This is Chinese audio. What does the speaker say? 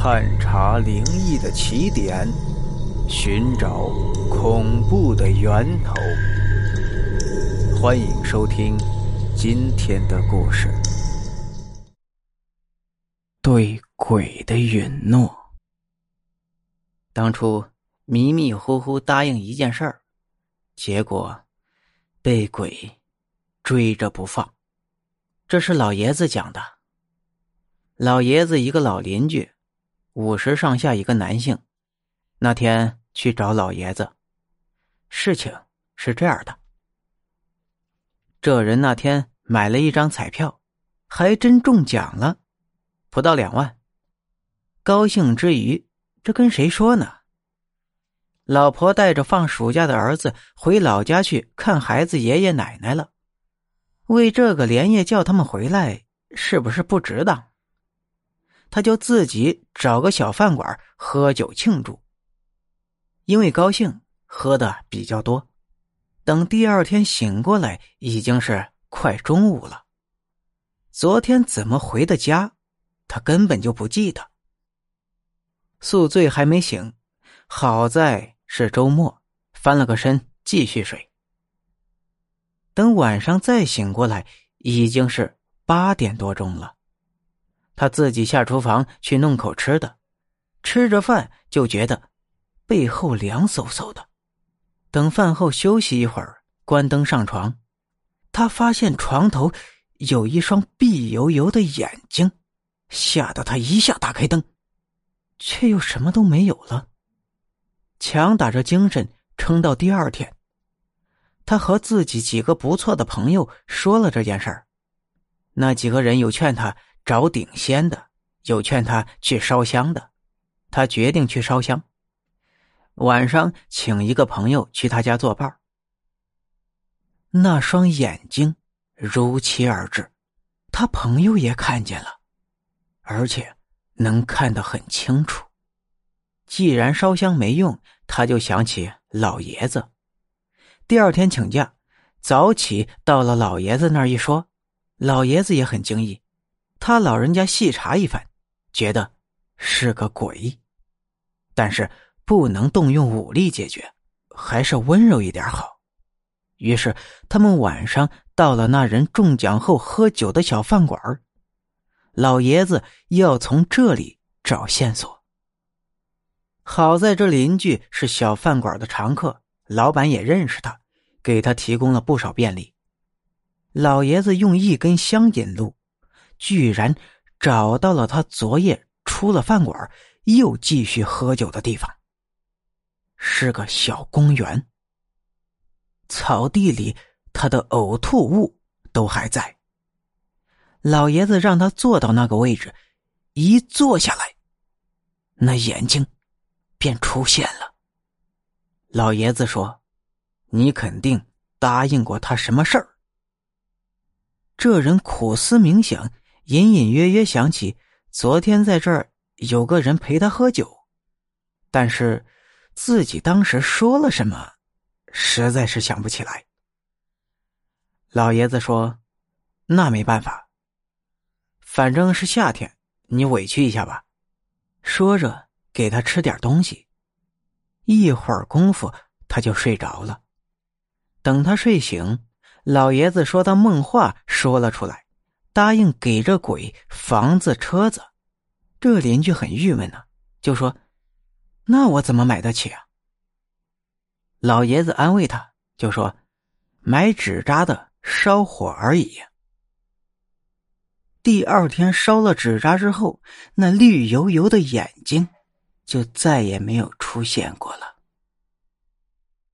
探查灵异的起点，寻找恐怖的源头。欢迎收听今天的故事：对鬼的允诺。当初迷迷糊糊答应一件事儿，结果被鬼追着不放。这是老爷子讲的。老爷子一个老邻居。五十上下一个男性，那天去找老爷子。事情是这样的：这人那天买了一张彩票，还真中奖了，不到两万。高兴之余，这跟谁说呢？老婆带着放暑假的儿子回老家去看孩子爷爷奶奶了，为这个连夜叫他们回来，是不是不值当？他就自己找个小饭馆喝酒庆祝，因为高兴喝的比较多。等第二天醒过来，已经是快中午了。昨天怎么回的家，他根本就不记得。宿醉还没醒，好在是周末，翻了个身继续睡。等晚上再醒过来，已经是八点多钟了。他自己下厨房去弄口吃的，吃着饭就觉得背后凉飕飕的。等饭后休息一会儿，关灯上床，他发现床头有一双碧油油的眼睛，吓得他一下打开灯，却又什么都没有了。强打着精神撑到第二天，他和自己几个不错的朋友说了这件事儿，那几个人有劝他。找顶仙的，有劝他去烧香的，他决定去烧香。晚上请一个朋友去他家作伴那双眼睛如期而至，他朋友也看见了，而且能看得很清楚。既然烧香没用，他就想起老爷子。第二天请假，早起到了老爷子那儿一说，老爷子也很惊异。他老人家细查一番，觉得是个鬼，但是不能动用武力解决，还是温柔一点好。于是他们晚上到了那人中奖后喝酒的小饭馆老爷子要从这里找线索。好在这邻居是小饭馆的常客，老板也认识他，给他提供了不少便利。老爷子用一根香引路。居然找到了他昨夜出了饭馆又继续喝酒的地方，是个小公园。草地里他的呕吐物都还在。老爷子让他坐到那个位置，一坐下来，那眼睛便出现了。老爷子说：“你肯定答应过他什么事儿？”这人苦思冥想。隐隐约约想起昨天在这儿有个人陪他喝酒，但是自己当时说了什么，实在是想不起来。老爷子说：“那没办法，反正是夏天，你委屈一下吧。”说着给他吃点东西，一会儿功夫他就睡着了。等他睡醒，老爷子说他梦话说了出来。答应给这鬼房子、车子，这邻居很郁闷呢，就说：“那我怎么买得起啊？”老爷子安慰他，就说：“买纸扎的，烧火而已。”第二天烧了纸扎之后，那绿油油的眼睛就再也没有出现过了。